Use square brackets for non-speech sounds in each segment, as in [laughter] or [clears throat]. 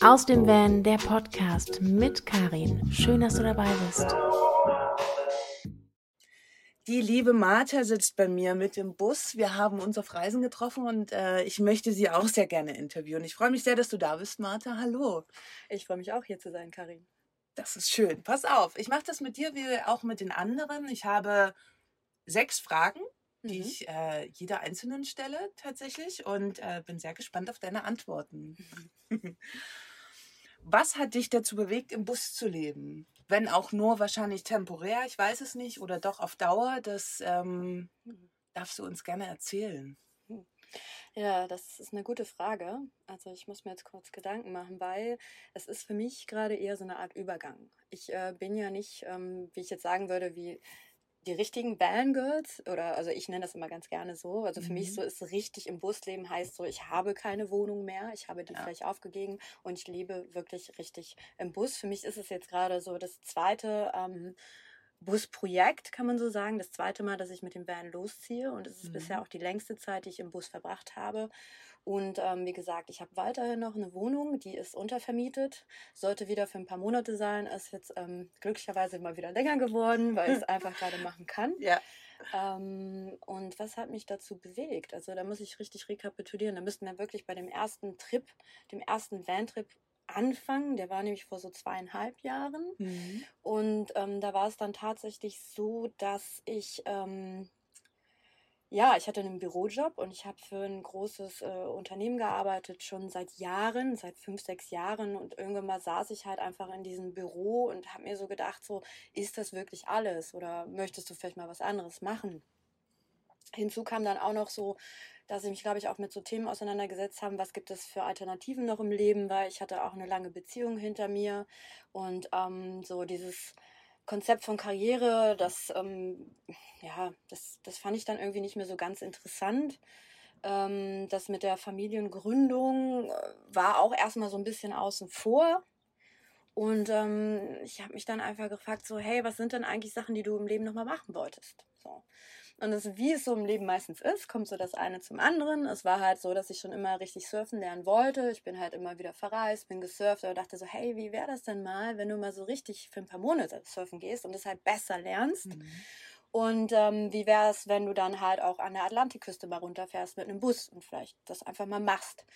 Aus dem Van, der Podcast mit Karin. Schön, dass du dabei bist. Die liebe Martha sitzt bei mir mit dem Bus. Wir haben uns auf Reisen getroffen und äh, ich möchte sie auch sehr gerne interviewen. Ich freue mich sehr, dass du da bist, Martha. Hallo. Ich freue mich auch, hier zu sein, Karin. Das ist schön. Pass auf, ich mache das mit dir wie auch mit den anderen. Ich habe sechs Fragen, die mhm. ich äh, jeder Einzelnen stelle tatsächlich und äh, bin sehr gespannt auf deine Antworten. Mhm. [laughs] Was hat dich dazu bewegt, im Bus zu leben? Wenn auch nur wahrscheinlich temporär, ich weiß es nicht, oder doch auf Dauer, das ähm, mhm. darfst du uns gerne erzählen. Hm. Ja, das ist eine gute Frage. Also ich muss mir jetzt kurz Gedanken machen, weil es ist für mich gerade eher so eine Art Übergang. Ich äh, bin ja nicht, ähm, wie ich jetzt sagen würde, wie die richtigen Van-Girls, oder also ich nenne das immer ganz gerne so. Also für mhm. mich so ist richtig im Busleben heißt so, ich habe keine Wohnung mehr, ich habe die ja. vielleicht aufgegeben und ich lebe wirklich richtig im Bus. Für mich ist es jetzt gerade so das zweite ähm, Busprojekt, kann man so sagen. Das zweite Mal, dass ich mit dem Van losziehe und es ist mhm. bisher auch die längste Zeit, die ich im Bus verbracht habe. Und ähm, wie gesagt, ich habe weiterhin noch eine Wohnung, die ist untervermietet, sollte wieder für ein paar Monate sein, ist jetzt ähm, glücklicherweise immer wieder länger geworden, weil ich es [laughs] einfach gerade machen kann. Ja. Ähm, und was hat mich dazu bewegt? Also da muss ich richtig rekapitulieren. Da müssten wir wirklich bei dem ersten Trip, dem ersten Van-Trip anfangen. Der war nämlich vor so zweieinhalb Jahren. Mhm. Und ähm, da war es dann tatsächlich so, dass ich ähm, ja, ich hatte einen Bürojob und ich habe für ein großes äh, Unternehmen gearbeitet, schon seit Jahren, seit fünf, sechs Jahren. Und irgendwann mal saß ich halt einfach in diesem Büro und habe mir so gedacht, so, ist das wirklich alles? Oder möchtest du vielleicht mal was anderes machen? Hinzu kam dann auch noch so, dass ich mich, glaube ich, auch mit so Themen auseinandergesetzt habe, was gibt es für Alternativen noch im Leben, weil ich hatte auch eine lange Beziehung hinter mir und ähm, so dieses Konzept von Karriere, das, ähm, ja, das, das fand ich dann irgendwie nicht mehr so ganz interessant. Ähm, das mit der Familiengründung äh, war auch erstmal so ein bisschen außen vor. Und ähm, ich habe mich dann einfach gefragt, so, hey, was sind denn eigentlich Sachen, die du im Leben nochmal machen wolltest? So. Und das, wie es so im Leben meistens ist, kommt so das eine zum anderen. Es war halt so, dass ich schon immer richtig surfen lernen wollte. Ich bin halt immer wieder verreist, bin gesurft und dachte so, hey, wie wäre das denn mal, wenn du mal so richtig für ein paar Monate surfen gehst und das halt besser lernst? Mhm. Und ähm, wie wäre es, wenn du dann halt auch an der Atlantikküste mal runterfährst mit einem Bus und vielleicht das einfach mal machst?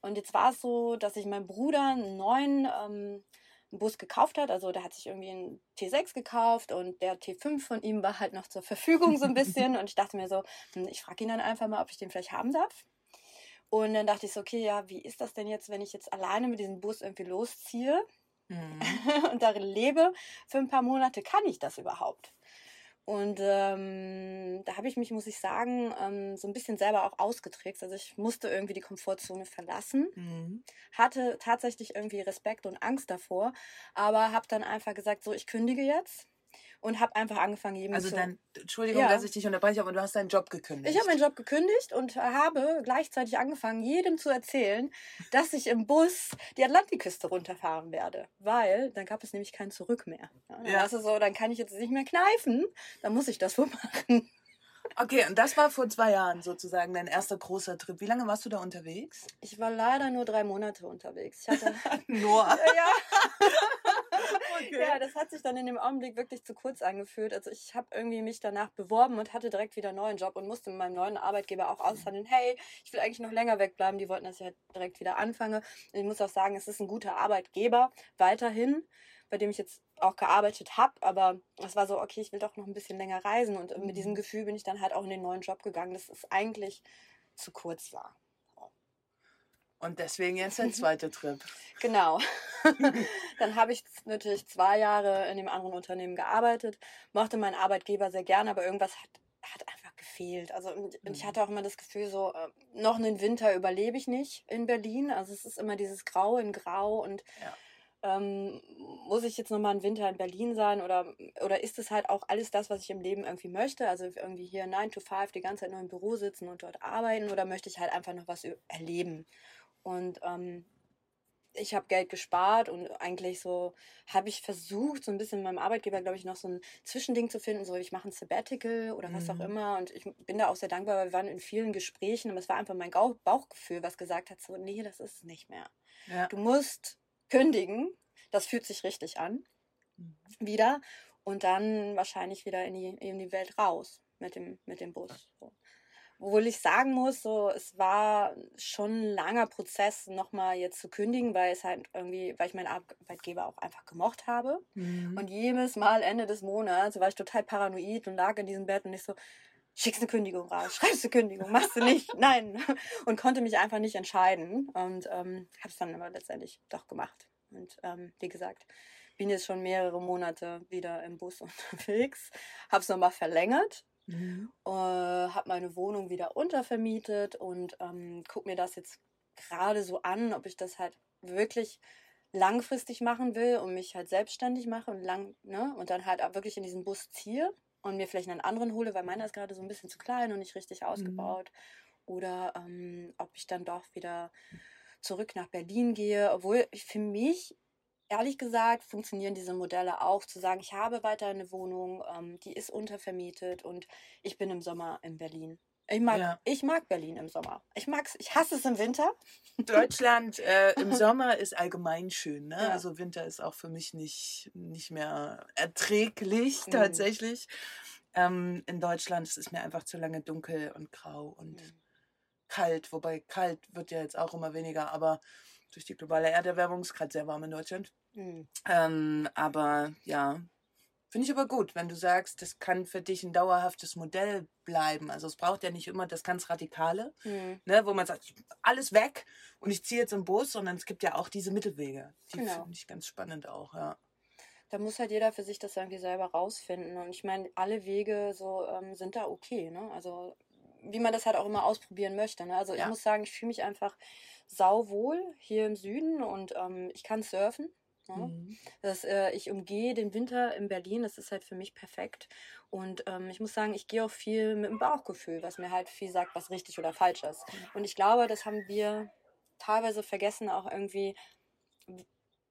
Und jetzt war es so, dass ich meinem Bruder einen neuen ähm, einen Bus gekauft hat. Also der hat sich irgendwie einen T6 gekauft und der T5 von ihm war halt noch zur Verfügung so ein bisschen. [laughs] und ich dachte mir so, hm, ich frage ihn dann einfach mal, ob ich den vielleicht haben darf. Und dann dachte ich so, okay, ja, wie ist das denn jetzt, wenn ich jetzt alleine mit diesem Bus irgendwie losziehe mhm. [laughs] und darin lebe für ein paar Monate? Kann ich das überhaupt? Und ähm, da habe ich mich, muss ich sagen, ähm, so ein bisschen selber auch ausgetrickst. Also ich musste irgendwie die Komfortzone verlassen, mhm. hatte tatsächlich irgendwie Respekt und Angst davor, aber habe dann einfach gesagt, so ich kündige jetzt und habe einfach angefangen, jedem also zu... Also dann, Entschuldigung, ja. dass ich dich unterbreche, aber du hast deinen Job gekündigt. Ich habe meinen Job gekündigt und habe gleichzeitig angefangen, jedem zu erzählen, dass ich im Bus die Atlantikküste runterfahren werde, weil dann gab es nämlich kein Zurück mehr. Ja, ja. Also so, dann kann ich jetzt nicht mehr kneifen, dann muss ich das wohl [laughs] machen. Okay, und das war vor zwei Jahren sozusagen dein erster großer Trip. Wie lange warst du da unterwegs? Ich war leider nur drei Monate unterwegs. Ich hatte [laughs] nur. ja. [laughs] [laughs] okay. Ja, das hat sich dann in dem Augenblick wirklich zu kurz angefühlt. Also ich habe irgendwie mich danach beworben und hatte direkt wieder einen neuen Job und musste mit meinem neuen Arbeitgeber auch aushandeln, hey, ich will eigentlich noch länger wegbleiben. Die wollten, dass ich halt direkt wieder anfange. Und ich muss auch sagen, es ist ein guter Arbeitgeber weiterhin bei dem ich jetzt auch gearbeitet habe, aber es war so, okay, ich will doch noch ein bisschen länger reisen und mit diesem mhm. Gefühl bin ich dann halt auch in den neuen Job gegangen, dass es eigentlich zu kurz war. Und deswegen jetzt der zweite Trip. [laughs] Genau. [laughs] dann habe ich natürlich zwei Jahre in dem anderen Unternehmen gearbeitet, mochte meinen Arbeitgeber sehr gerne, aber irgendwas hat, hat einfach gefehlt. Also und ich mhm. hatte auch immer das Gefühl, so äh, noch einen Winter überlebe ich nicht in Berlin. Also es ist immer dieses Grau in Grau und ja. ähm, muss ich jetzt nochmal einen Winter in Berlin sein oder, oder ist es halt auch alles das, was ich im Leben irgendwie möchte? Also irgendwie hier 9 to 5 die ganze Zeit nur im Büro sitzen und dort arbeiten oder möchte ich halt einfach noch was erleben? Und ähm, ich habe Geld gespart und eigentlich so habe ich versucht, so ein bisschen mit meinem Arbeitgeber, glaube ich, noch so ein Zwischending zu finden, so ich mache ein Sabbatical oder was mhm. auch immer. Und ich bin da auch sehr dankbar, weil wir waren in vielen Gesprächen, aber es war einfach mein Bauchgefühl, was gesagt hat, so, nee, das ist es nicht mehr. Ja. Du musst kündigen, das fühlt sich richtig an, mhm. wieder. Und dann wahrscheinlich wieder in die, in die Welt raus mit dem, mit dem Bus. So. Obwohl ich sagen muss, so, es war schon ein langer Prozess, nochmal jetzt zu kündigen, weil es halt irgendwie, weil ich meinen Arbeitgeber auch einfach gemocht habe. Mhm. Und jedes Mal Ende des Monats war ich total paranoid und lag in diesem Bett und ich so, schickst eine Kündigung raus, schreibst eine Kündigung, machst du nicht, [laughs] nein. Und konnte mich einfach nicht entscheiden. Und ähm, habe es dann aber letztendlich doch gemacht. Und ähm, wie gesagt, bin jetzt schon mehrere Monate wieder im Bus [laughs] unterwegs, habe es nochmal verlängert Mhm. Äh, habe meine Wohnung wieder untervermietet und ähm, gucke mir das jetzt gerade so an, ob ich das halt wirklich langfristig machen will und mich halt selbstständig mache und lang, ne, und dann halt auch wirklich in diesen Bus ziehe und mir vielleicht einen anderen hole, weil meiner ist gerade so ein bisschen zu klein und nicht richtig mhm. ausgebaut. Mhm. Oder ähm, ob ich dann doch wieder zurück nach Berlin gehe, obwohl für mich ehrlich gesagt funktionieren diese Modelle auch, zu sagen, ich habe weiter eine Wohnung, ähm, die ist untervermietet und ich bin im Sommer in Berlin. Ich mag, ja. ich mag Berlin im Sommer. Ich mag's, ich hasse es im Winter. [laughs] Deutschland äh, im Sommer ist allgemein schön. Ne? Ja. Also Winter ist auch für mich nicht, nicht mehr erträglich mhm. tatsächlich. Ähm, in Deutschland es ist mir einfach zu lange dunkel und grau und mhm. kalt. Wobei kalt wird ja jetzt auch immer weniger, aber durch die globale Erderwärmung ist gerade sehr warm in Deutschland. Mhm. Ähm, aber ja, finde ich aber gut, wenn du sagst, das kann für dich ein dauerhaftes Modell bleiben. Also es braucht ja nicht immer das ganz Radikale, mhm. ne, wo man sagt, alles weg und ich ziehe jetzt im Bus, sondern es gibt ja auch diese Mittelwege. Die genau. finde ich ganz spannend auch, ja. Da muss halt jeder für sich das irgendwie selber rausfinden. Und ich meine, alle Wege so ähm, sind da okay, ne? Also wie man das halt auch immer ausprobieren möchte. Ne? Also ja. ich muss sagen, ich fühle mich einfach sauwohl hier im Süden und ähm, ich kann surfen. Ja? Mhm. Das, äh, ich umgehe den Winter in Berlin, das ist halt für mich perfekt. Und ähm, ich muss sagen, ich gehe auch viel mit dem Bauchgefühl, was mir halt viel sagt, was richtig oder falsch ist. Mhm. Und ich glaube, das haben wir teilweise vergessen, auch irgendwie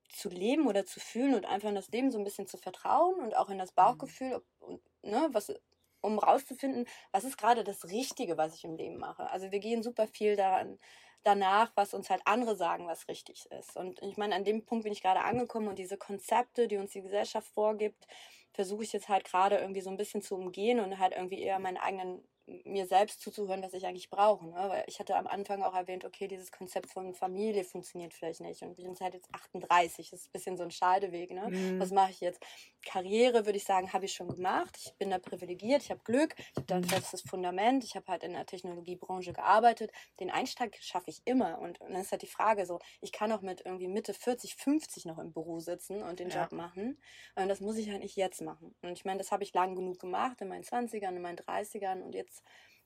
zu leben oder zu fühlen und einfach in das Leben so ein bisschen zu vertrauen und auch in das mhm. Bauchgefühl, und, ne, was, um rauszufinden, was ist gerade das Richtige, was ich im Leben mache. Also wir gehen super viel daran, danach, was uns halt andere sagen, was richtig ist. Und ich meine, an dem Punkt bin ich gerade angekommen und diese Konzepte, die uns die Gesellschaft vorgibt, versuche ich jetzt halt gerade irgendwie so ein bisschen zu umgehen und halt irgendwie eher meinen eigenen mir selbst zuzuhören, was ich eigentlich brauche. Ne? Weil ich hatte am Anfang auch erwähnt, okay, dieses Konzept von Familie funktioniert vielleicht nicht. Und wir sind halt jetzt 38, das ist ein bisschen so ein Scheideweg. Ne? Mhm. Was mache ich jetzt? Karriere, würde ich sagen, habe ich schon gemacht. Ich bin da privilegiert, ich habe Glück, ich habe da ein mhm. festes Fundament, ich habe halt in der Technologiebranche gearbeitet. Den Einstieg schaffe ich immer. Und, und dann ist halt die Frage so, ich kann auch mit irgendwie Mitte 40, 50 noch im Büro sitzen und den ja. Job machen. Und das muss ich halt nicht jetzt machen. Und ich meine, das habe ich lang genug gemacht, in meinen 20ern, in meinen 30ern und jetzt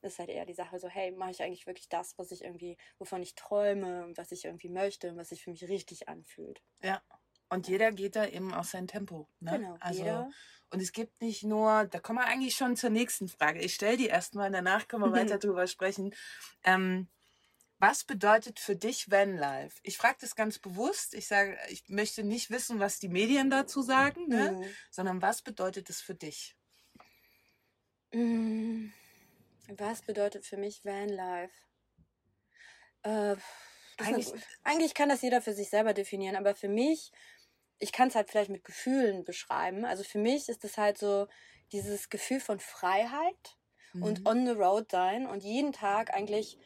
ist halt eher die Sache so, hey, mache ich eigentlich wirklich das, was ich irgendwie, wovon ich träume und was ich irgendwie möchte und was sich für mich richtig anfühlt. Ja. Und jeder geht da eben auf sein Tempo. Ne? Genau. Also, jeder. Und es gibt nicht nur, da kommen wir eigentlich schon zur nächsten Frage. Ich stelle die erstmal, danach können wir [laughs] weiter drüber sprechen. Ähm, was bedeutet für dich Vanlife? Ich frage das ganz bewusst. Ich sage, ich möchte nicht wissen, was die Medien dazu sagen, ne? Mhm. sondern was bedeutet es für dich? Mhm. Was bedeutet für mich Vanlife? Äh, eigentlich, eigentlich kann das jeder für sich selber definieren, aber für mich, ich kann es halt vielleicht mit Gefühlen beschreiben. Also für mich ist es halt so dieses Gefühl von Freiheit mhm. und on the road sein und jeden Tag eigentlich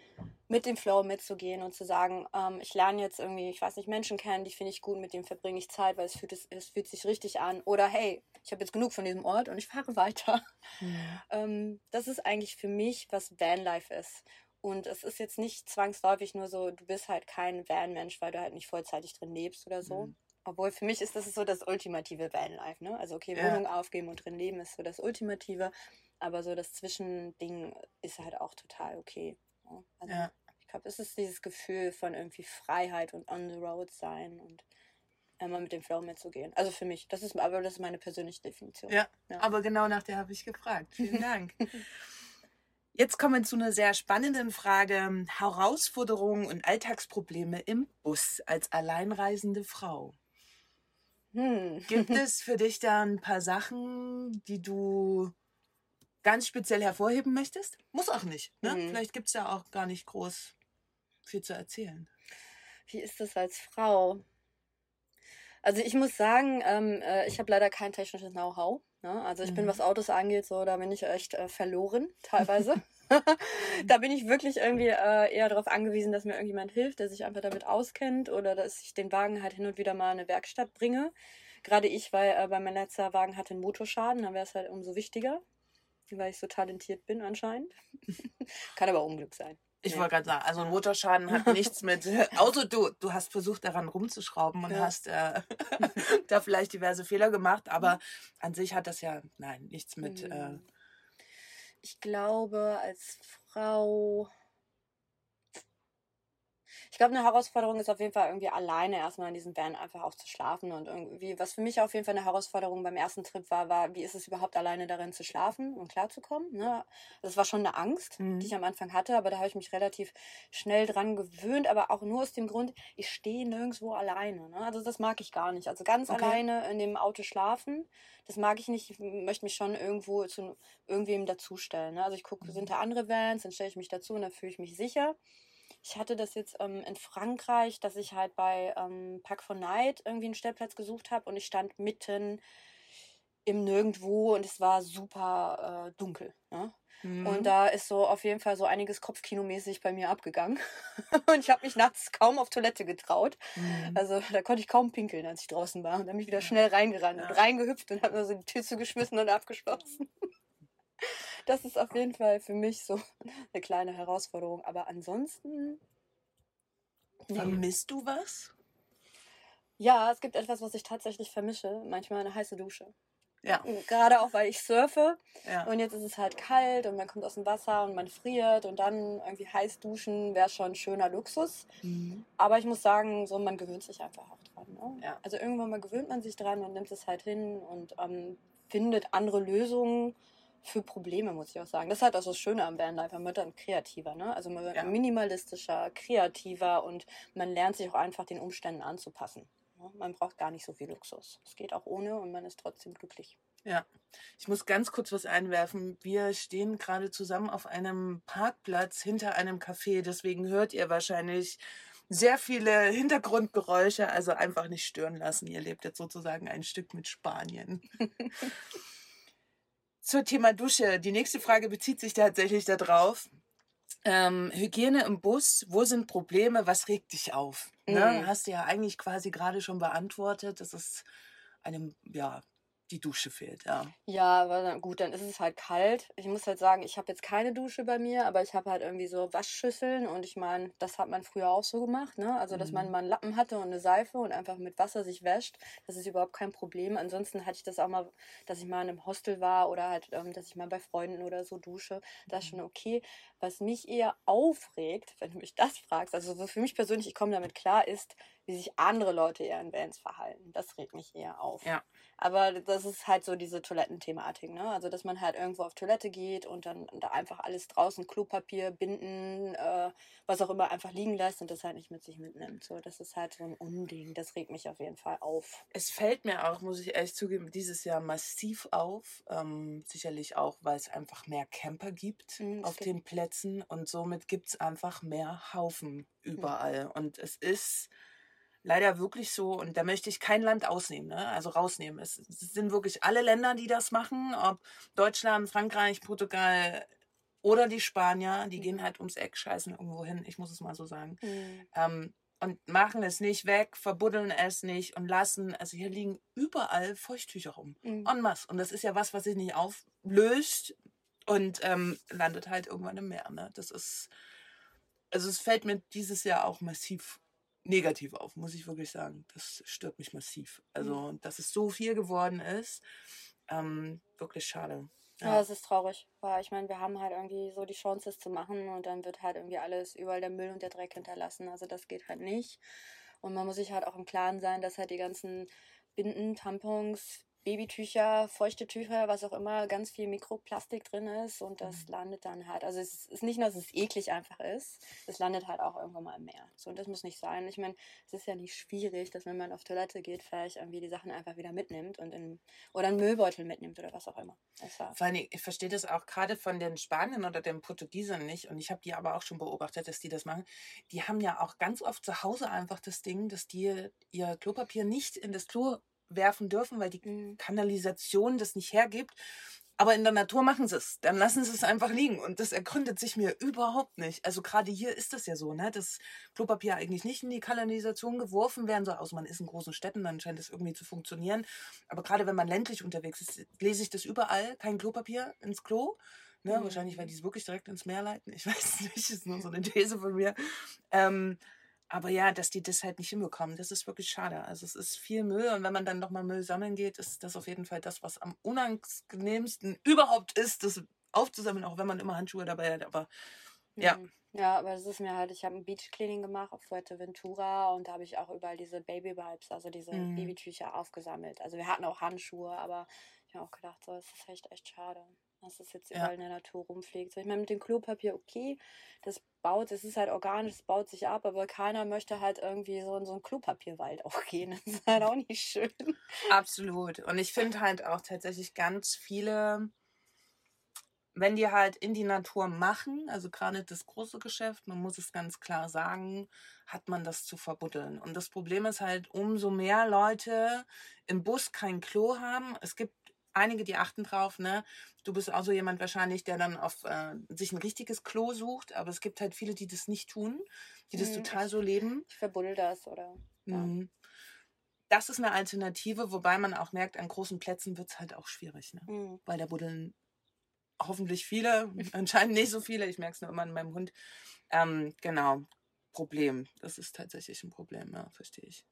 mit dem Flow mitzugehen und zu sagen, ähm, ich lerne jetzt irgendwie, ich weiß nicht, Menschen kennen, die finde ich gut, mit dem verbringe ich Zeit, weil es fühlt, es, es fühlt sich richtig an. Oder hey, ich habe jetzt genug von diesem Ort und ich fahre [laughs] weiter. Mhm. Ähm, das ist eigentlich für mich, was Vanlife ist. Und es ist jetzt nicht zwangsläufig nur so, du bist halt kein Van-Mensch, weil du halt nicht vollzeitig drin lebst oder so. Mhm. Obwohl für mich ist das so das ultimative Vanlife, ne? Also okay, Wohnung ja. aufgeben und drin leben ist so das Ultimative, aber so das Zwischending ist halt auch total okay. Ne? Also ja. ich glaube, es ist dieses Gefühl von irgendwie Freiheit und on the road sein und immer mit dem Flow mitzugehen. Also für mich, das ist aber das ist meine persönliche Definition. Ja, ja. aber genau nach der habe ich gefragt. Vielen Dank. [laughs] Jetzt kommen wir zu einer sehr spannenden Frage. Herausforderungen und Alltagsprobleme im Bus als alleinreisende Frau. Hm. Gibt es für dich da ein paar Sachen, die du ganz speziell hervorheben möchtest? Muss auch nicht. Ne? Hm. Vielleicht gibt es ja auch gar nicht groß viel zu erzählen. Wie ist das als Frau? Also ich muss sagen, ähm, äh, ich habe leider kein technisches Know-how. Ne? Also ich mhm. bin, was Autos angeht, so da bin ich echt äh, verloren teilweise. [laughs] [laughs] da bin ich wirklich irgendwie äh, eher darauf angewiesen, dass mir irgendjemand hilft, der sich einfach damit auskennt oder dass ich den Wagen halt hin und wieder mal in eine Werkstatt bringe. Gerade ich, weil äh, bei meinem letzten Wagen hatte einen Motorschaden, dann wäre es halt umso wichtiger, weil ich so talentiert bin anscheinend. [laughs] Kann aber Unglück sein. Ich ja. wollte gerade sagen, also ein Motorschaden hat nichts mit [laughs] Auto. Du, du hast versucht, daran rumzuschrauben und ja. hast äh, da vielleicht diverse Fehler gemacht, aber an sich hat das ja, nein, nichts mit. Äh, hm. Ich glaube, als Frau ich glaube, eine Herausforderung ist auf jeden Fall irgendwie alleine erstmal in diesem Van einfach auch zu schlafen und irgendwie, was für mich auf jeden Fall eine Herausforderung beim ersten Trip war, war, wie ist es überhaupt alleine darin zu schlafen und klarzukommen. Ne? Das war schon eine Angst, mhm. die ich am Anfang hatte, aber da habe ich mich relativ schnell dran gewöhnt, aber auch nur aus dem Grund, ich stehe nirgendwo alleine. Ne? Also das mag ich gar nicht. Also ganz okay. alleine in dem Auto schlafen, das mag ich nicht. Ich möchte mich schon irgendwo zu irgendwem dazustellen. Ne? Also ich gucke, mhm. sind da andere Vans, dann stelle ich mich dazu und dann fühle ich mich sicher. Ich hatte das jetzt ähm, in Frankreich, dass ich halt bei ähm, Park for Night irgendwie einen Stellplatz gesucht habe und ich stand mitten im Nirgendwo und es war super äh, dunkel. Ne? Mhm. Und da ist so auf jeden Fall so einiges Kopfkinomäßig bei mir abgegangen. [laughs] und ich habe mich nachts kaum auf Toilette getraut. Mhm. Also da konnte ich kaum pinkeln, als ich draußen war. Und dann bin ich wieder schnell reingerannt ja. und reingehüpft und habe so die Tür zugeschmissen und abgeschlossen das ist auf jeden Fall für mich so eine [laughs] kleine Herausforderung. Aber ansonsten. Nee. Vermisst du was? Ja, es gibt etwas, was ich tatsächlich vermische. Manchmal eine heiße Dusche. Ja. Gerade auch, weil ich surfe. Ja. Und jetzt ist es halt kalt und man kommt aus dem Wasser und man friert und dann irgendwie heiß duschen wäre schon ein schöner Luxus. Mhm. Aber ich muss sagen, so man gewöhnt sich einfach auch dran. Ne? Ja. Also irgendwann mal gewöhnt man sich dran und nimmt es halt hin und ähm, findet andere Lösungen für Probleme, muss ich auch sagen. Das ist halt auch das Schöne am Vanlife. Man wird dann kreativer, ne? Also man wird ja. minimalistischer, kreativer und man lernt sich auch einfach den Umständen anzupassen. Ne? Man braucht gar nicht so viel Luxus. Es geht auch ohne und man ist trotzdem glücklich. Ja, ich muss ganz kurz was einwerfen. Wir stehen gerade zusammen auf einem Parkplatz hinter einem Café, deswegen hört ihr wahrscheinlich sehr viele Hintergrundgeräusche, also einfach nicht stören lassen. Ihr lebt jetzt sozusagen ein Stück mit Spanien. [laughs] Zur Thema Dusche. Die nächste Frage bezieht sich tatsächlich darauf. Ähm, Hygiene im Bus, wo sind Probleme, was regt dich auf? Ne? Mhm. Hast du ja eigentlich quasi gerade schon beantwortet. Das ist eine ja, die Dusche fehlt, ja. Ja, aber gut, dann ist es halt kalt. Ich muss halt sagen, ich habe jetzt keine Dusche bei mir, aber ich habe halt irgendwie so Waschschüsseln und ich meine, das hat man früher auch so gemacht, ne? Also, dass mhm. man mal einen Lappen hatte und eine Seife und einfach mit Wasser sich wäscht, das ist überhaupt kein Problem. Ansonsten hatte ich das auch mal, dass ich mal in einem Hostel war oder halt, ähm, dass ich mal bei Freunden oder so dusche. Das ist schon mhm. okay. Was mich eher aufregt, wenn du mich das fragst, also für mich persönlich, ich komme damit klar, ist, wie sich andere Leute eher in Vans verhalten. Das regt mich eher auf. Ja. Aber das ist halt so diese Toilettenthematik, ne? Also, dass man halt irgendwo auf Toilette geht und dann da einfach alles draußen, Klopapier, Binden, äh, was auch immer, einfach liegen lässt und das halt nicht mit sich mitnimmt. So, das ist halt so ein Unding. Das regt mich auf jeden Fall auf. Es fällt mir auch, muss ich ehrlich zugeben, dieses Jahr massiv auf. Ähm, sicherlich auch, weil es einfach mehr Camper gibt mhm, auf den Plätzen und somit gibt es einfach mehr Haufen mhm. überall. Mhm. Und es ist leider wirklich so, und da möchte ich kein Land ausnehmen, ne? also rausnehmen. Es, es sind wirklich alle Länder, die das machen, ob Deutschland, Frankreich, Portugal oder die Spanier, die mhm. gehen halt ums Eck, scheißen irgendwo hin, ich muss es mal so sagen. Mhm. Ähm, und machen es nicht weg, verbuddeln es nicht und lassen, also hier liegen überall Feuchttücher rum. Mhm. En masse. Und das ist ja was, was sich nicht auflöst und ähm, landet halt irgendwann im Meer. Ne? Das ist, also es fällt mir dieses Jahr auch massiv negativ auf, muss ich wirklich sagen. Das stört mich massiv. Also, mhm. dass es so viel geworden ist, ähm, wirklich schade. Ja. ja, es ist traurig, weil ich meine, wir haben halt irgendwie so die Chance, es zu machen und dann wird halt irgendwie alles, überall der Müll und der Dreck hinterlassen. Also das geht halt nicht. Und man muss sich halt auch im Klaren sein, dass halt die ganzen Binden, Tampons, Babytücher, feuchte Tücher, was auch immer, ganz viel Mikroplastik drin ist und das mhm. landet dann halt. Also es ist nicht nur, dass es eklig einfach ist, es landet halt auch irgendwann mal im Meer. So, und das muss nicht sein. Ich meine, es ist ja nicht schwierig, dass wenn man auf Toilette geht, vielleicht irgendwie die Sachen einfach wieder mitnimmt und in, oder einen Müllbeutel mitnimmt oder was auch immer. Vor allem, ich verstehe das auch gerade von den Spaniern oder den Portugiesern nicht und ich habe die aber auch schon beobachtet, dass die das machen. Die haben ja auch ganz oft zu Hause einfach das Ding, dass die ihr Klopapier nicht in das Klo werfen dürfen, weil die mhm. Kanalisation das nicht hergibt. Aber in der Natur machen sie es. Dann lassen sie es einfach liegen. Und das ergründet sich mir überhaupt nicht. Also gerade hier ist das ja so, ne? dass Klopapier eigentlich nicht in die Kanalisation geworfen werden soll. Außer man ist in großen Städten, dann scheint das irgendwie zu funktionieren. Aber gerade wenn man ländlich unterwegs ist, lese ich das überall. Kein Klopapier ins Klo. Ne? Mhm. Wahrscheinlich, weil die es wirklich direkt ins Meer leiten. Ich [laughs] weiß es nicht, das ist nur so eine These von mir. Ähm, aber ja, dass die das halt nicht hinbekommen, das ist wirklich schade. Also es ist viel Müll und wenn man dann nochmal Müll sammeln geht, ist das auf jeden Fall das, was am unangenehmsten [laughs] überhaupt ist, das aufzusammeln, auch wenn man immer Handschuhe dabei hat. Aber ja. Mhm. Ja, aber das ist mir halt, ich habe ein Beach Cleaning gemacht auf Fuerteventura und da habe ich auch überall diese Baby Vibes, also diese mhm. Babytücher aufgesammelt. Also wir hatten auch Handschuhe, aber ich habe auch gedacht, so, es ist echt echt schade dass es jetzt überall ja. in der Natur rumfliegt. So, ich meine, mit dem Klopapier, okay, das baut, es ist halt organisch, es baut sich ab, aber keiner möchte halt irgendwie so in so einen Klopapierwald [laughs] auch gehen. Das ist halt auch nicht schön. Absolut. Und ich finde halt auch tatsächlich ganz viele, wenn die halt in die Natur machen, also gerade das große Geschäft, man muss es ganz klar sagen, hat man das zu verbuddeln. Und das Problem ist halt, umso mehr Leute im Bus kein Klo haben, es gibt einige, die achten drauf, ne? Du bist auch so jemand wahrscheinlich, der dann auf äh, sich ein richtiges Klo sucht, aber es gibt halt viele, die das nicht tun, die das mhm. total so leben. Ich verbuddel das oder. Ja. Mhm. Das ist eine Alternative, wobei man auch merkt, an großen Plätzen wird es halt auch schwierig, ne? Mhm. Weil da buddeln hoffentlich viele, [laughs] anscheinend nicht so viele, ich merke es nur immer an meinem Hund. Ähm, genau, Problem. Das ist tatsächlich ein Problem, ja, verstehe ich.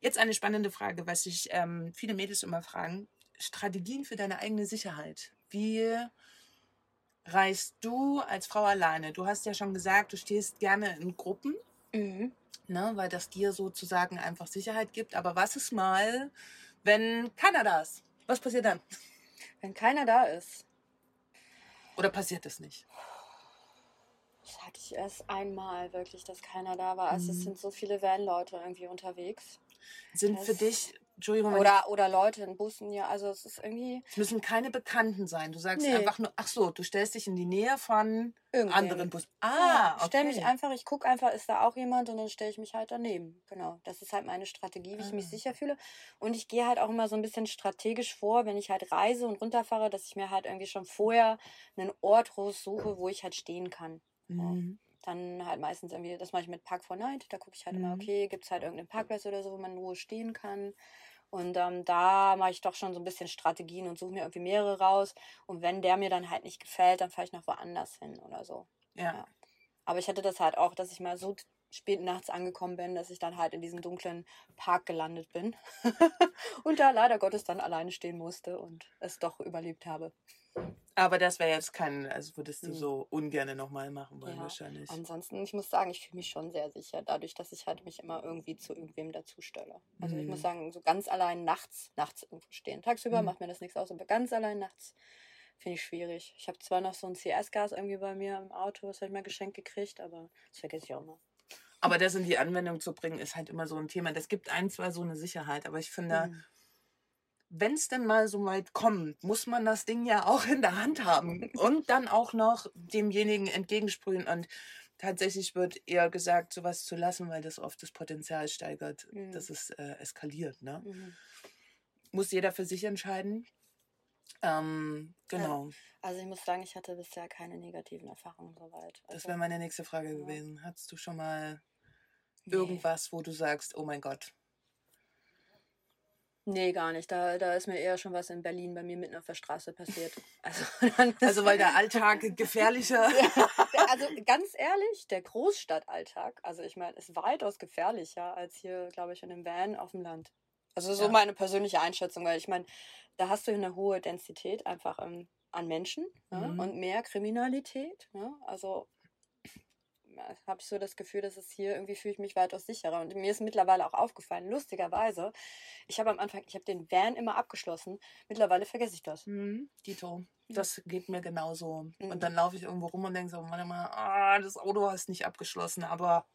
Jetzt eine spannende Frage, was sich ähm, viele Mädels immer fragen. Strategien für deine eigene Sicherheit. Wie reist du als Frau alleine? Du hast ja schon gesagt, du stehst gerne in Gruppen, mhm. ne, weil das dir sozusagen einfach Sicherheit gibt. Aber was ist mal, wenn keiner da ist? Was passiert dann? Wenn keiner da ist. Oder passiert das nicht? Das hatte ich erst einmal wirklich, dass keiner da war. Also mhm. es sind so viele Van-Leute irgendwie unterwegs. Sind das für dich Entschuldigung. Oder, oder Leute in Bussen, ja. Also es ist irgendwie. Es müssen keine Bekannten sein. Du sagst nee. einfach nur, ach so, du stellst dich in die Nähe von anderen Bussen. Ah, ja, okay. Ich stelle mich einfach, ich gucke einfach, ist da auch jemand und dann stelle ich mich halt daneben. Genau. Das ist halt meine Strategie, wie ah. ich mich ah. sicher fühle. Und ich gehe halt auch immer so ein bisschen strategisch vor, wenn ich halt reise und runterfahre, dass ich mir halt irgendwie schon vorher einen Ort raussuche, wo ich halt stehen kann. Mhm. Dann halt meistens irgendwie, das mache ich mit Park for Night. Da gucke ich halt mhm. immer, okay, gibt es halt irgendeinen Parkplatz oder so, wo man in Ruhe stehen kann. Und ähm, da mache ich doch schon so ein bisschen Strategien und suche mir irgendwie mehrere raus. Und wenn der mir dann halt nicht gefällt, dann fahre ich noch woanders hin oder so. Ja. ja. Aber ich hatte das halt auch, dass ich mal so spät nachts angekommen bin, dass ich dann halt in diesem dunklen Park gelandet bin. [laughs] und da leider Gottes dann alleine stehen musste und es doch überlebt habe. Aber das wäre jetzt kein, also würdest du so ungern nochmal machen wollen, ja. wahrscheinlich. Ansonsten, ich muss sagen, ich fühle mich schon sehr sicher, dadurch, dass ich halt mich immer irgendwie zu irgendwem dazu stelle. Also mhm. ich muss mhm. sagen, so ganz allein nachts, nachts irgendwo stehen. Tagsüber mhm. macht mir das nichts aus, aber ganz allein nachts finde ich schwierig. Ich habe zwar noch so ein CS-Gas irgendwie bei mir im Auto, das habe ich mal geschenkt gekriegt, aber das vergesse ich auch mal. Aber das in die Anwendung zu bringen, ist halt immer so ein Thema. Das gibt ein, zwei so eine Sicherheit, aber ich finde. Wenn es denn mal so weit kommt, muss man das Ding ja auch in der Hand haben und dann auch noch demjenigen entgegensprühen. Und tatsächlich wird eher gesagt, sowas zu lassen, weil das oft das Potenzial steigert, mhm. dass es äh, eskaliert. Ne? Mhm. Muss jeder für sich entscheiden. Ähm, genau. Also ich muss sagen, ich hatte bisher keine negativen Erfahrungen soweit. Also, das wäre meine nächste Frage ja. gewesen. Hattest du schon mal nee. irgendwas, wo du sagst, oh mein Gott, Nee, gar nicht. Da, da ist mir eher schon was in Berlin bei mir mitten auf der Straße passiert. [laughs] Also, also weil der [laughs] Alltag gefährlicher. [laughs] also ganz ehrlich, der Großstadtalltag, also ich meine, ist weitaus gefährlicher als hier, glaube ich, in einem Van auf dem Land. Also so ja. meine persönliche Einschätzung, weil ich meine, da hast du eine hohe Densität einfach um, ähm, an Menschen ne? mhm. und mehr Kriminalität. Ne? Also habe ich so das Gefühl, dass es hier irgendwie fühle ich mich weitaus sicherer. Und mir ist mittlerweile auch aufgefallen, lustigerweise, ich habe am Anfang, ich habe den Van immer abgeschlossen. Mittlerweile vergesse ich das. Mhm, Dito. Das geht mir genauso. Mhm. Und dann laufe ich irgendwo rum und denke so, warte mal, ah, das Auto hast nicht abgeschlossen, aber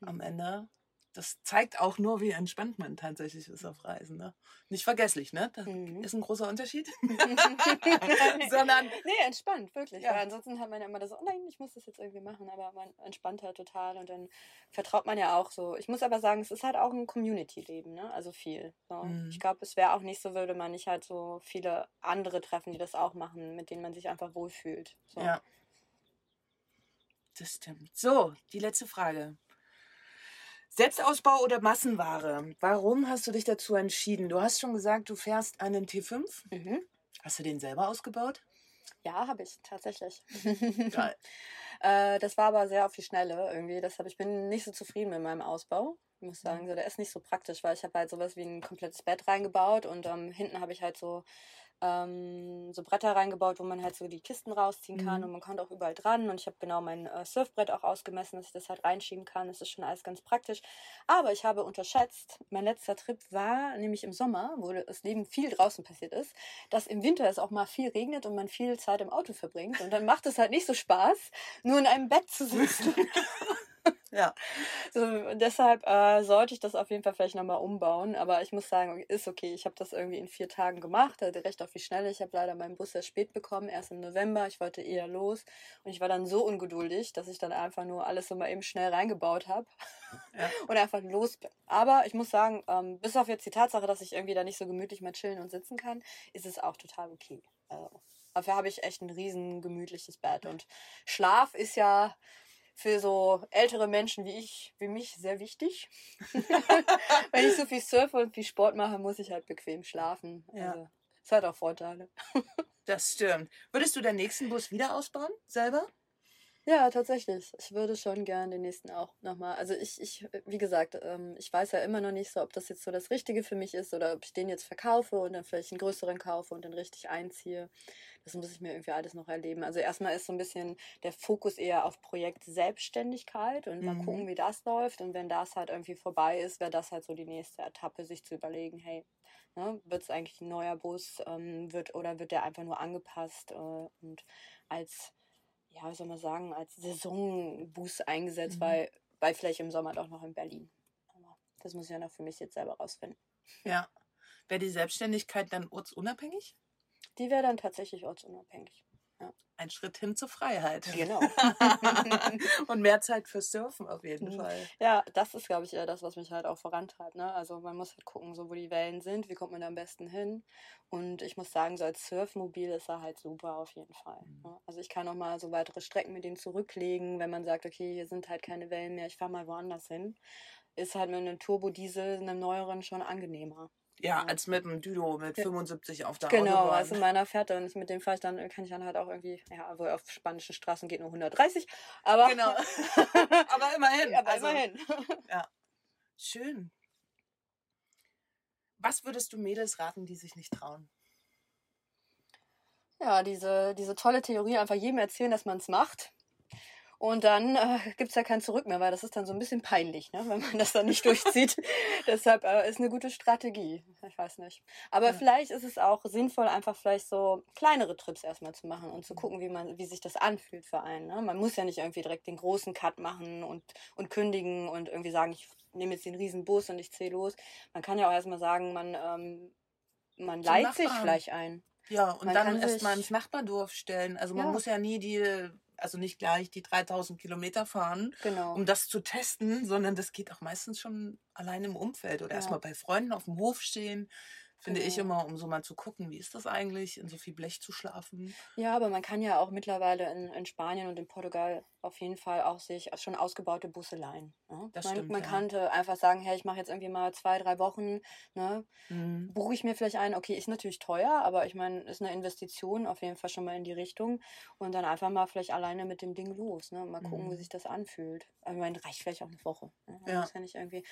am Ende das zeigt auch nur, wie entspannt man tatsächlich ist auf Reisen. Ne? Nicht vergesslich, ne? Das mhm. ist ein großer Unterschied. [laughs] [laughs] Sondern. Nee, entspannt, wirklich. Ja. Weil ansonsten hat man ja immer das, oh nein, ich muss das jetzt irgendwie machen, aber man entspannt halt total und dann vertraut man ja auch so. Ich muss aber sagen, es ist halt auch ein Community-Leben, ne? Also viel. So. Mhm. Ich glaube, es wäre auch nicht so, würde man nicht halt so viele andere treffen, die das auch machen, mit denen man sich einfach wohlfühlt. So. Ja. Das stimmt. So, die letzte Frage. Selbstausbau oder Massenware? Warum hast du dich dazu entschieden? Du hast schon gesagt, du fährst einen T5. Mhm. Hast du den selber ausgebaut? Ja, habe ich tatsächlich. Geil. [laughs] äh, das war aber sehr auf die Schnelle irgendwie. Deshalb ich bin nicht so zufrieden mit meinem Ausbau. Ich muss sagen, mhm. so, der ist nicht so praktisch, weil ich habe halt sowas wie ein komplettes Bett reingebaut und ähm, hinten habe ich halt so ähm, so Bretter reingebaut, wo man halt so die Kisten rausziehen kann mhm. und man kommt auch überall dran. Und ich habe genau mein äh, Surfbrett auch ausgemessen, dass ich das halt reinschieben kann. Das ist schon alles ganz praktisch. Aber ich habe unterschätzt, mein letzter Trip war nämlich im Sommer, wo das Leben viel draußen passiert ist, dass im Winter es auch mal viel regnet und man viel Zeit im Auto verbringt. Und dann macht es halt nicht so Spaß, nur in einem Bett zu sitzen. [laughs] ja. So, deshalb äh, sollte ich das auf jeden Fall vielleicht nochmal umbauen. Aber ich muss sagen, ist okay. Ich habe das irgendwie in vier Tagen gemacht, hatte recht auf die Schnelle. Ich habe leider meinen Bus sehr spät bekommen, erst im November. Ich wollte eher los. Und ich war dann so ungeduldig, dass ich dann einfach nur alles so mal eben schnell reingebaut habe ja. [laughs] und einfach los bin. Aber ich muss sagen, ähm, bis auf jetzt die Tatsache, dass ich irgendwie da nicht so gemütlich mal chillen und sitzen kann, ist es auch total okay. Also, dafür habe ich echt ein riesen gemütliches Bett. Und Schlaf ist ja für so ältere Menschen wie ich, wie mich, sehr wichtig. [laughs] Wenn ich so viel surfe und viel Sport mache, muss ich halt bequem schlafen. Ja. Also, es hat auch Vorteile. [laughs] das stimmt. Würdest du den nächsten Bus wieder ausbauen, selber? Ja, tatsächlich. Ich würde schon gern den nächsten auch nochmal. Also ich, ich, wie gesagt, ähm, ich weiß ja immer noch nicht so, ob das jetzt so das Richtige für mich ist oder ob ich den jetzt verkaufe und dann vielleicht einen größeren kaufe und dann richtig einziehe. Das muss ich mir irgendwie alles noch erleben. Also erstmal ist so ein bisschen der Fokus eher auf Projekt Selbstständigkeit und mal mhm. gucken, wie das läuft. Und wenn das halt irgendwie vorbei ist, wäre das halt so die nächste Etappe, sich zu überlegen, hey, ne, wird es eigentlich ein neuer Bus ähm, wird oder wird der einfach nur angepasst äh, und als ja, wie soll man sagen, als Saisonboost eingesetzt, mhm. weil, weil vielleicht im Sommer doch noch in Berlin. Aber das muss ich ja noch für mich jetzt selber rausfinden. Ja. Wäre die Selbstständigkeit dann ortsunabhängig? Die wäre dann tatsächlich ortsunabhängig. Ein Schritt hin zur Freiheit. Genau. [laughs] und mehr Zeit fürs Surfen auf jeden mhm. Fall. Ja, das ist, glaube ich, eher das, was mich halt auch vorantreibt. Ne? Also man muss halt gucken, so wo die Wellen sind, wie kommt man da am besten hin. Und ich muss sagen, so als Surfmobil ist er halt super auf jeden Fall. Mhm. Ne? Also ich kann auch mal so weitere Strecken mit denen zurücklegen, wenn man sagt, okay, hier sind halt keine Wellen mehr, ich fahre mal woanders hin. Ist halt mit einem Turbo-Diesel, einem neueren, schon angenehmer. Ja, als mit einem Düdo mit 75 auf der genau, Autobahn. Genau, also meiner fährt und mit dem fahre ich dann, kann ich dann halt auch irgendwie, ja, wohl auf spanischen Straßen geht nur 130, aber. Genau. [laughs] aber immerhin. Aber also, immerhin. ja. Schön. Was würdest du Mädels raten, die sich nicht trauen? Ja, diese, diese tolle Theorie, einfach jedem erzählen, dass man es macht. Und dann äh, gibt es ja kein Zurück mehr, weil das ist dann so ein bisschen peinlich, ne? wenn man das dann nicht durchzieht. [laughs] Deshalb äh, ist eine gute Strategie. Ich weiß nicht. Aber ja. vielleicht ist es auch sinnvoll, einfach vielleicht so kleinere Trips erstmal zu machen und zu gucken, wie man, wie sich das anfühlt für einen. Ne? Man muss ja nicht irgendwie direkt den großen Cut machen und, und kündigen und irgendwie sagen, ich nehme jetzt den riesen Bus und ich zähle los. Man kann ja auch erstmal sagen, man, ähm, man leiht sich vielleicht ein. Ja, und man dann erstmal ins Nachbardorf stellen. Also man ja. muss ja nie die also nicht gleich die 3000 Kilometer fahren, genau. um das zu testen, sondern das geht auch meistens schon allein im Umfeld oder ja. erstmal bei Freunden auf dem Hof stehen, finde genau. ich immer, um so mal zu gucken, wie ist das eigentlich, in so viel Blech zu schlafen. Ja, aber man kann ja auch mittlerweile in, in Spanien und in Portugal auf jeden Fall auch sich schon ausgebaute Busse leihen. Ne? Das man, stimmt, man ja. könnte einfach sagen, hey, ich mache jetzt irgendwie mal zwei, drei Wochen, ne? Mhm. buche ich mir vielleicht ein, okay, ist natürlich teuer, aber ich meine, ist eine Investition auf jeden Fall schon mal in die Richtung und dann einfach mal vielleicht alleine mit dem Ding los, ne? mal gucken, mhm. wie sich das anfühlt. Ich meine, reicht vielleicht auch eine Woche. Ne? Ja. Muss ja nicht irgendwie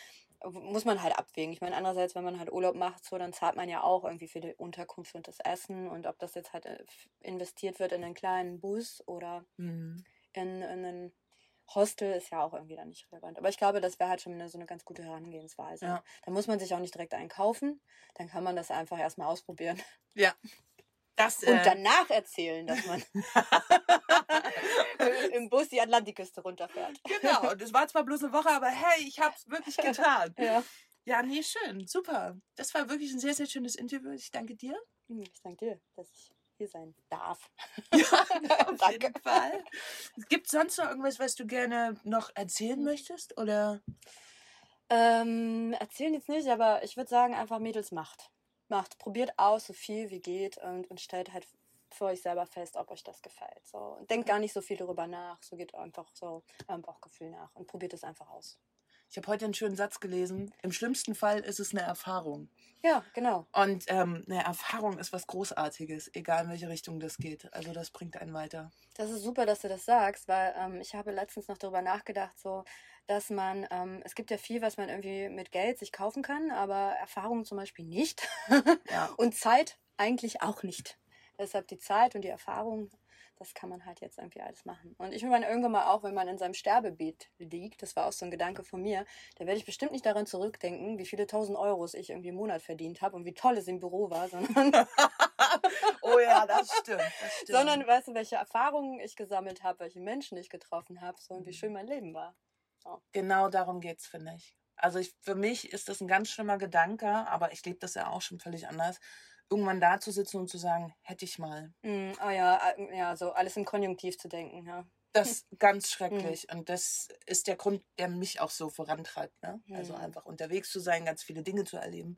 muss man halt abwägen. Ich meine, andererseits, wenn man halt Urlaub macht, so, dann zahlt man ja auch irgendwie für die Unterkunft und das Essen und ob das jetzt halt äh, investiert wird in einen kleinen Bus oder mhm. In, in einen Hostel ist ja auch irgendwie dann nicht relevant. Aber ich glaube, das wäre halt schon eine, so eine ganz gute Herangehensweise. Ja. Da muss man sich auch nicht direkt einkaufen. Dann kann man das einfach erstmal ausprobieren. Ja. Das, Und äh, danach erzählen, dass man [laughs] im Bus die Atlantikküste runterfährt. Genau, und es war zwar bloß eine Woche, aber hey, ich habe es wirklich [laughs] getan. Ja. Ja, nee, schön, super. Das war wirklich ein sehr, sehr schönes Interview. Ich danke dir. Ich danke dir, dass ich hier sein darf. [laughs] [laughs] Auf Danke. jeden Fall. Gibt es sonst noch irgendwas, was du gerne noch erzählen möchtest? Oder? Ähm, erzählen jetzt nicht, aber ich würde sagen, einfach Mädels macht. Macht. Probiert aus, so viel wie geht und, und stellt halt für euch selber fest, ob euch das gefällt. So. Und denkt gar nicht so viel darüber nach. So geht einfach so eurem Bauchgefühl nach und probiert es einfach aus. Ich habe heute einen schönen Satz gelesen. Im schlimmsten Fall ist es eine Erfahrung. Ja, genau. Und ähm, eine Erfahrung ist was Großartiges, egal in welche Richtung das geht. Also das bringt einen weiter. Das ist super, dass du das sagst, weil ähm, ich habe letztens noch darüber nachgedacht, so, dass man, ähm, es gibt ja viel, was man irgendwie mit Geld sich kaufen kann, aber Erfahrung zum Beispiel nicht. Ja. [laughs] und Zeit eigentlich auch nicht. Deshalb die Zeit und die Erfahrung, das kann man halt jetzt irgendwie alles machen. Und ich meine, irgendwann mal auch, wenn man in seinem Sterbebeet liegt, das war auch so ein Gedanke von mir, da werde ich bestimmt nicht daran zurückdenken, wie viele tausend Euros ich irgendwie im Monat verdient habe und wie toll es im Büro war, [laughs] sondern [laughs] oh ja, das stimmt. Das stimmt. sondern weißt du, welche Erfahrungen ich gesammelt habe, welche Menschen ich getroffen habe, so und wie schön mein Leben war. genau darum geht's, finde ich. Also ich, für mich ist das ein ganz schlimmer Gedanke, aber ich lebe das ja auch schon völlig anders. Irgendwann da zu sitzen und zu sagen, hätte ich mal. Mm, ah ja, ja, so alles im Konjunktiv zu denken, ja. Das [laughs] ist ganz schrecklich. Und das ist der Grund, der mich auch so vorantreibt. Ne? Also Mhm. einfach unterwegs zu sein, ganz viele Dinge zu erleben.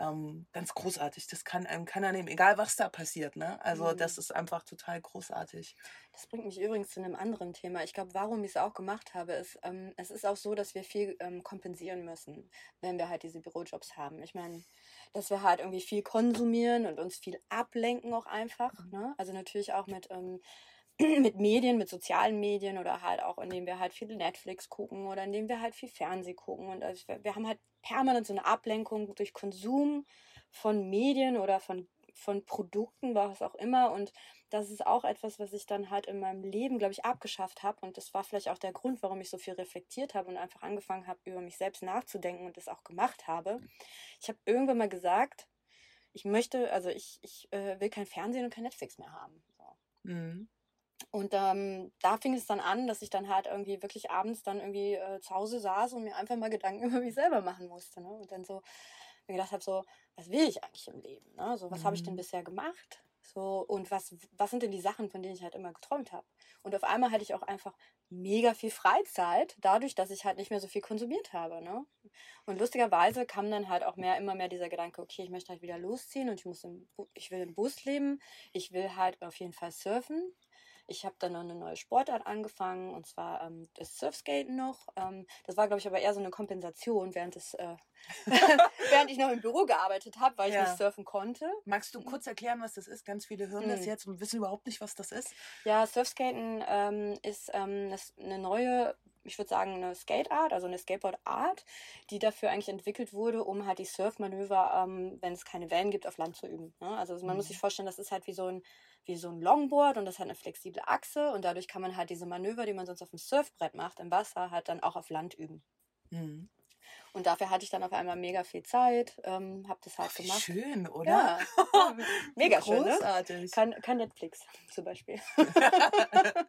Ähm, ganz großartig. Das kann einem keiner nehmen, egal was da passiert. Ne? Also Mhm. das ist einfach total großartig. Das bringt mich übrigens zu einem anderen Thema. Ich glaube, warum ich es auch gemacht habe, ist, ähm, es ist auch so, dass wir viel ähm, kompensieren müssen, wenn wir halt diese Bürojobs haben. Ich meine, dass wir halt irgendwie viel konsumieren und uns viel ablenken auch einfach. Ne? Also natürlich auch mit, ähm, [clears throat] mit Medien, mit sozialen Medien oder halt auch, indem wir halt viel Netflix gucken oder indem wir halt viel Fernseh gucken. Und also wir, haben halt permanent so eine Ablenkung durch Konsum von Medien oder von, von Produkten, was auch immer. Und das ist auch etwas, was ich dann halt in meinem Leben, glaube ich, abgeschafft habe. Und das war vielleicht auch der Grund, warum ich so viel reflektiert habe und einfach angefangen habe, über mich selbst nachzudenken und das auch gemacht habe. Ich habe irgendwann mal gesagt, ich möchte, also ich, ich äh, will kein Fernsehen und kein Netflix mehr haben. So. Mhm. Und ähm, da fing es dann an, dass ich dann halt irgendwie wirklich abends dann irgendwie äh, zu Hause saß und mir einfach mal Gedanken [laughs] über mich selber machen musste. Ne? Und dann so mir gedacht habe, so, was will ich eigentlich im Leben? Ne? So, was habe ich denn Mhm. bisher gemacht? So, und was, was sind denn die Sachen, von denen ich halt immer geträumt habe? Und auf einmal hatte ich auch einfach mega viel Freizeit, dadurch, dass ich halt nicht mehr so viel konsumiert habe. Ne? Und lustigerweise kam dann halt auch mehr, immer mehr dieser Gedanke, okay, ich möchte halt wieder losziehen und ich muss im, ich will im Bus leben, ich will halt auf jeden Fall surfen. Ich habe dann noch eine neue Sportart angefangen und zwar ähm, das Surfskaten noch. Ähm, das war, glaube ich, aber eher so eine Kompensation, während, es, äh, [laughs] während ich noch im Büro gearbeitet habe, weil ich Ja. nicht surfen konnte. Magst du kurz erklären, was das ist? Ganz viele hören das Mhm. jetzt und wissen überhaupt nicht, was das ist. Ja, Surfskaten ähm, ist ähm, eine neue, ich würde sagen, eine Skateart, also eine Skateboardart, die dafür eigentlich entwickelt wurde, um halt die Surfmanöver, ähm, wenn es keine Wellen gibt, auf Land zu üben. Ne? Also man muss Mhm. sich vorstellen, das ist halt wie so ein wie so ein Longboard und das hat eine flexible Achse und dadurch kann man halt diese Manöver, die man sonst auf dem Surfbrett macht, im Wasser, halt dann auch auf Land üben. Mhm. Und dafür hatte ich dann auf einmal mega viel Zeit, ähm, habe das halt Ach, gemacht. schön, oder? Ja, [laughs] [laughs] mega schön, ne? Großartig. Kein, kein Netflix zum Beispiel. [laughs]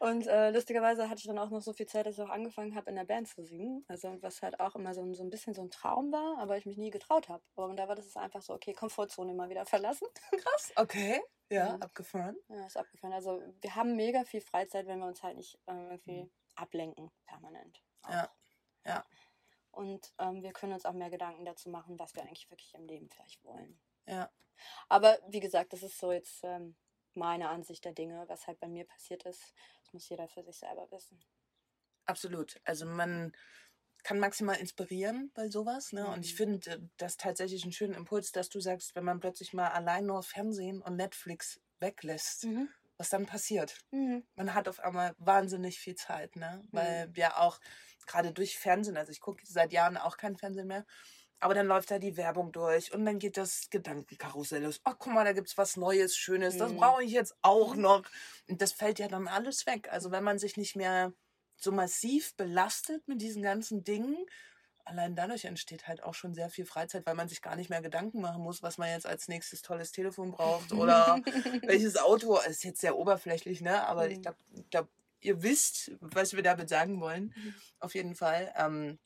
und äh, lustigerweise hatte ich dann auch noch so viel Zeit, dass ich auch angefangen habe, in der Band zu singen. Also was halt auch immer so, ein- so ein bisschen so ein Traum war, aber ich mich nie getraut habe. Aber da war das einfach so, okay, Komfortzone mal wieder verlassen. Krass, okay. Ja, Mhm. abgefahren. Ja, ist abgefallen. Also wir haben mega viel Freizeit, wenn wir uns halt nicht äh, irgendwie Mhm. ablenken, permanent. Auch. Ja, ja. Und ähm, wir können uns auch mehr Gedanken dazu machen, was wir eigentlich wirklich im Leben vielleicht wollen. Ja. Aber wie gesagt, das ist so jetzt ähm, meine Ansicht der Dinge, was halt bei mir passiert ist. Das muss jeder für sich selber wissen. Absolut. Also man kann maximal inspirieren bei sowas. Ne? Und ich Mhm. finde äh, das tatsächlich einen schönen Impuls, dass du sagst, wenn man plötzlich mal allein nur Fernsehen und Netflix weglässt, Mhm. Was dann passiert. Mhm. Man hat auf einmal wahnsinnig viel Zeit, ne? Weil wir auch gerade durch Fernsehen, also ich gucke seit Jahren auch kein Fernsehen mehr, aber dann läuft da die Werbung durch und dann geht das Gedankenkarussell los. Ach, guck mal, da gibt's was Neues, Schönes, das Mhm. brauche ich jetzt auch noch. Und das fällt ja dann alles weg. Also wenn man sich nicht mehr so massiv belastet mit diesen ganzen Dingen. Allein dadurch entsteht halt auch schon sehr viel Freizeit, weil man sich gar nicht mehr Gedanken machen muss, was man jetzt als nächstes tolles Telefon braucht oder [laughs] welches Auto. Das ist jetzt sehr oberflächlich, ne? Aber mhm. ich glaube, glaub, ihr wisst, was wir damit sagen wollen. Mhm. Auf jeden Fall. Ähm,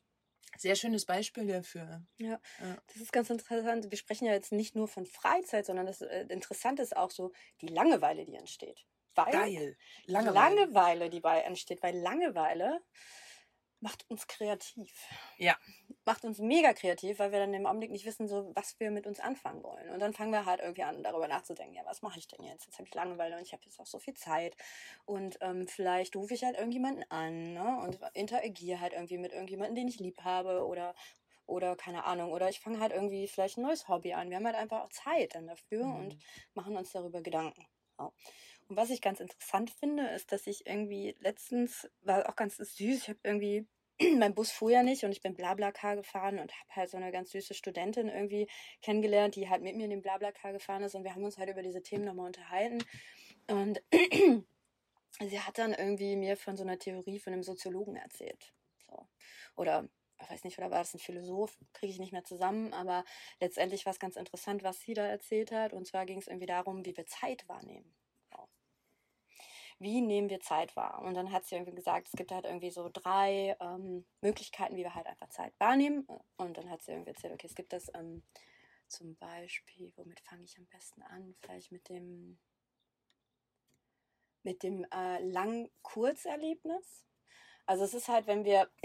sehr schönes Beispiel dafür. Ja, ja, das ist ganz interessant. Wir sprechen ja jetzt nicht nur von Freizeit, sondern das äh, Interessante ist auch so die Langeweile, die entsteht. Weil Geil. Langeweile. Langeweile, die bei entsteht, weil Langeweile macht uns kreativ. Ja. Macht uns mega kreativ, weil wir dann im Augenblick nicht wissen, so was wir mit uns anfangen wollen. Und dann fangen wir halt irgendwie an, darüber nachzudenken, ja, was mache ich denn jetzt? Jetzt habe ich Langeweile und ich habe jetzt auch so viel Zeit. Und ähm, vielleicht rufe ich halt irgendjemanden an ne? und interagiere halt irgendwie mit irgendjemandem, den ich lieb habe oder oder keine Ahnung, oder ich fange halt irgendwie vielleicht ein neues Hobby an. Wir haben halt einfach auch Zeit dann dafür mhm. und machen uns darüber Gedanken. So. Und was ich ganz interessant finde, ist, dass ich irgendwie letztens, war auch ganz süß, ich habe irgendwie, [clears throat] mein Bus fuhr ja nicht und ich bin Blablacar gefahren und habe halt so eine ganz süße Studentin irgendwie kennengelernt, die halt mit mir in den Blablacar gefahren ist und wir haben uns halt über diese Themen nochmal unterhalten. Und [clears throat] sie hat dann irgendwie mir von so einer Theorie von einem Soziologen erzählt. So. Oder ich weiß nicht, oder war das ein Philosoph, kriege ich nicht mehr zusammen, aber letztendlich war es ganz interessant, was sie da erzählt hat. Und zwar ging es irgendwie darum, wie wir Zeit wahrnehmen wie nehmen wir Zeit wahr? Und dann hat sie irgendwie gesagt, es gibt halt irgendwie so drei ähm, Möglichkeiten, wie wir halt einfach Zeit wahrnehmen. Und dann hat sie irgendwie erzählt, okay, es gibt das ähm, zum Beispiel, womit fange ich am besten an? Vielleicht mit dem mit dem äh, Lang-Kurz-Erlebnis. Also es ist halt, wenn wir, [clears throat]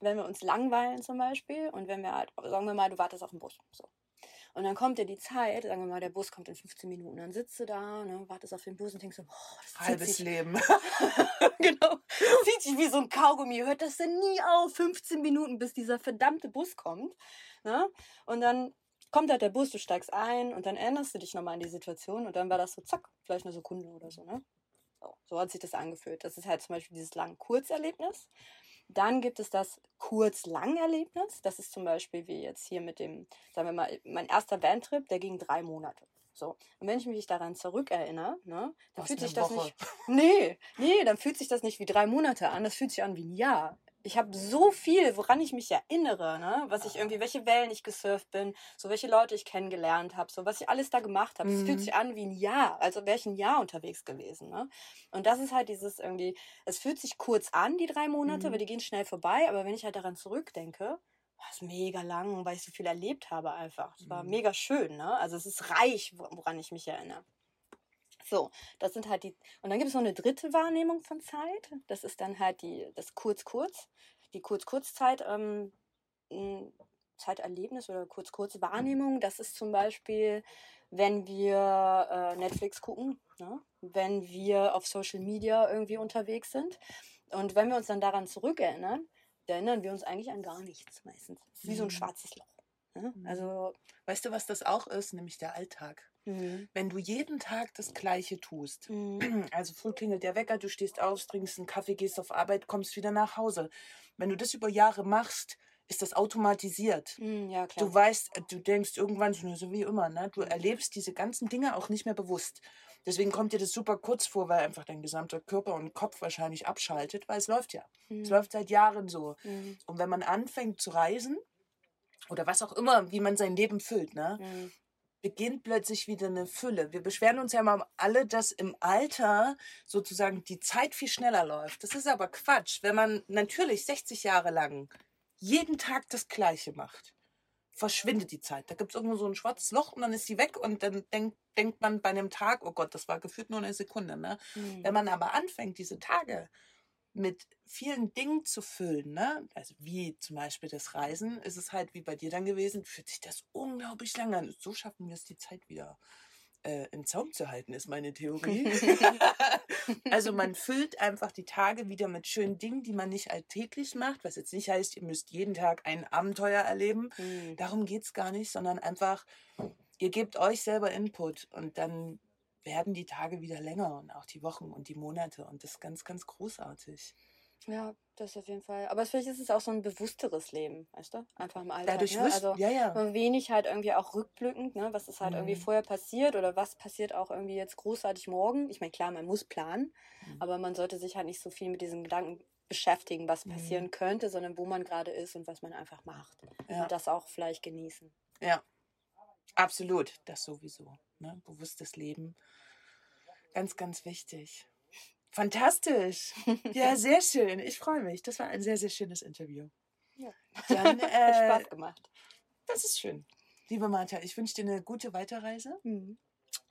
wenn wir uns langweilen zum Beispiel und wenn wir halt, sagen wir mal, du wartest auf den Bus. So. Und dann kommt ja die Zeit, sagen wir mal, der Bus kommt in 15 Minuten. Dann sitzt du da, ne, wartest auf den Bus und denkst so, boah, das Halbes sich. Leben. [laughs] genau. [laughs] Zieht sich wie so ein Kaugummi. Hört das denn nie auf? 15 Minuten, bis dieser verdammte Bus kommt. Ne? Und dann kommt halt der Bus, du steigst ein und dann erinnerst du dich nochmal an die Situation und dann war das so, zack, vielleicht eine Sekunde oder so, ne? So, so hat sich das angefühlt. Das ist halt zum Beispiel dieses lang Kurzerlebnis. Dann gibt es das Kurz-Lang-Erlebnis. Das ist zum Beispiel wie jetzt hier mit dem, sagen wir mal, mein erster Bandtrip, der ging drei Monate. So. Und wenn ich mich daran zurückerinnere, ne, dann fühlt sich das Woche. nicht. Nee, nee, dann fühlt sich das nicht wie drei Monate an, das fühlt sich an wie ein Jahr ich habe so viel, woran ich mich erinnere, ne? was ich irgendwie, welche Wellen ich gesurft bin, so welche Leute ich kennengelernt habe, so was ich alles da gemacht habe. Es mhm. fühlt sich an wie ein Jahr, also wäre ich ein Jahr unterwegs gewesen. Ne? Und das ist halt dieses irgendwie, es fühlt sich kurz an, die drei Monate, mhm. weil die gehen schnell vorbei, aber wenn ich halt daran zurückdenke, war es mega lang, weil ich so viel erlebt habe einfach. Es war mhm. mega schön, ne? Also es ist reich, woran ich mich erinnere. So, das sind halt die. Und dann gibt es noch eine dritte Wahrnehmung von Zeit. Das ist dann halt die, das Kurz-Kurz. Die Kurz-Kurz-Zeit, ähm, Zeiterlebnis oder Kurz-Kurz-Wahrnehmung. Das ist zum Beispiel, wenn wir äh, Netflix gucken, ne? wenn wir auf Social Media irgendwie unterwegs sind. Und wenn wir uns dann daran zurückerinnern, erinnern wir uns eigentlich an gar nichts meistens. Wie so ein mhm. schwarzes Loch. Ne? Mhm. Also, weißt du, was das auch ist? Nämlich der Alltag. Mhm. Wenn du jeden Tag das Gleiche tust, mhm. [clears throat] also früh klingelt der Wecker, du stehst auf, trinkst einen Kaffee, gehst auf Arbeit, kommst wieder nach Hause. Wenn du das über Jahre machst, ist das automatisiert. Mhm, ja, du weißt, du denkst irgendwann so wie immer, ne? du erlebst diese ganzen Dinge auch nicht mehr bewusst. Deswegen kommt dir das super kurz vor, weil einfach dein gesamter Körper und Kopf wahrscheinlich abschaltet, weil es läuft ja. Es mhm. läuft seit Jahren so. Mhm. Und wenn man anfängt zu reisen, oder was auch immer, wie man sein Leben füllt, ne? Mhm beginnt plötzlich wieder eine Fülle. Wir beschweren uns ja mal alle, dass im Alter sozusagen die Zeit viel schneller läuft. Das ist aber Quatsch, wenn man natürlich 60 Jahre lang jeden Tag das Gleiche macht. Verschwindet die Zeit. Da gibt es irgendwo so ein schwarzes Loch und dann ist sie weg und dann denkt, denkt man bei einem Tag, oh Gott, das war gefühlt nur eine Sekunde. Ne? Mhm. Wenn man aber anfängt, diese Tage mit vielen Dingen zu füllen, ne? also wie zum Beispiel das Reisen, ist es halt wie bei dir dann gewesen, fühlt sich das unglaublich lange an. So schaffen wir es, die Zeit wieder äh, im Zaum zu halten, ist meine Theorie. [laughs] also man [laughs] füllt einfach die Tage wieder mit schönen Dingen, die man nicht alltäglich macht, was jetzt nicht heißt, ihr müsst jeden Tag ein Abenteuer erleben. Mhm. Darum geht es gar nicht, sondern einfach, ihr gebt euch selber Input und dann werden die Tage wieder länger und auch die Wochen und die Monate und das ist ganz, ganz großartig. Ja, das auf jeden Fall. Aber vielleicht ist es auch so ein bewussteres Leben, weißt du? Einfach im Alltag. Dadurch ne? Also ja, ja. wenig halt irgendwie auch rückblickend, ne? Was ist halt mhm. irgendwie vorher passiert oder was passiert auch irgendwie jetzt großartig morgen. Ich meine, klar, man muss planen, mhm. aber man sollte sich halt nicht so viel mit diesen Gedanken beschäftigen, was passieren mhm. könnte, sondern wo man gerade ist und was man einfach macht. Ja. Und das auch vielleicht genießen. Ja, absolut. Das sowieso. Ne? Bewusstes Leben. Ganz, ganz wichtig. Fantastisch. Ja, [laughs] sehr schön. Ich freue mich. Das war ein sehr, sehr schönes Interview. Ja. Dann, äh, [laughs] Hat Spaß gemacht. Das ist schön. Liebe Martha, ich wünsche dir eine gute Weiterreise. Mhm.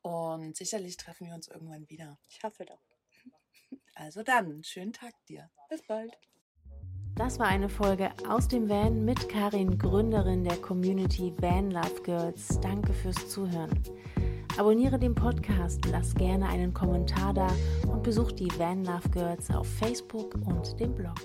Und sicherlich treffen wir uns irgendwann wieder. Ich hoffe doch. Also dann, schönen Tag dir. Bis bald. Das war eine Folge aus dem Van mit Karin, Gründerin der Community Van Love Girls. Danke fürs Zuhören. Abonniere den Podcast, lass gerne einen Kommentar da und besuch die Van Love Girls auf Facebook und dem Blog.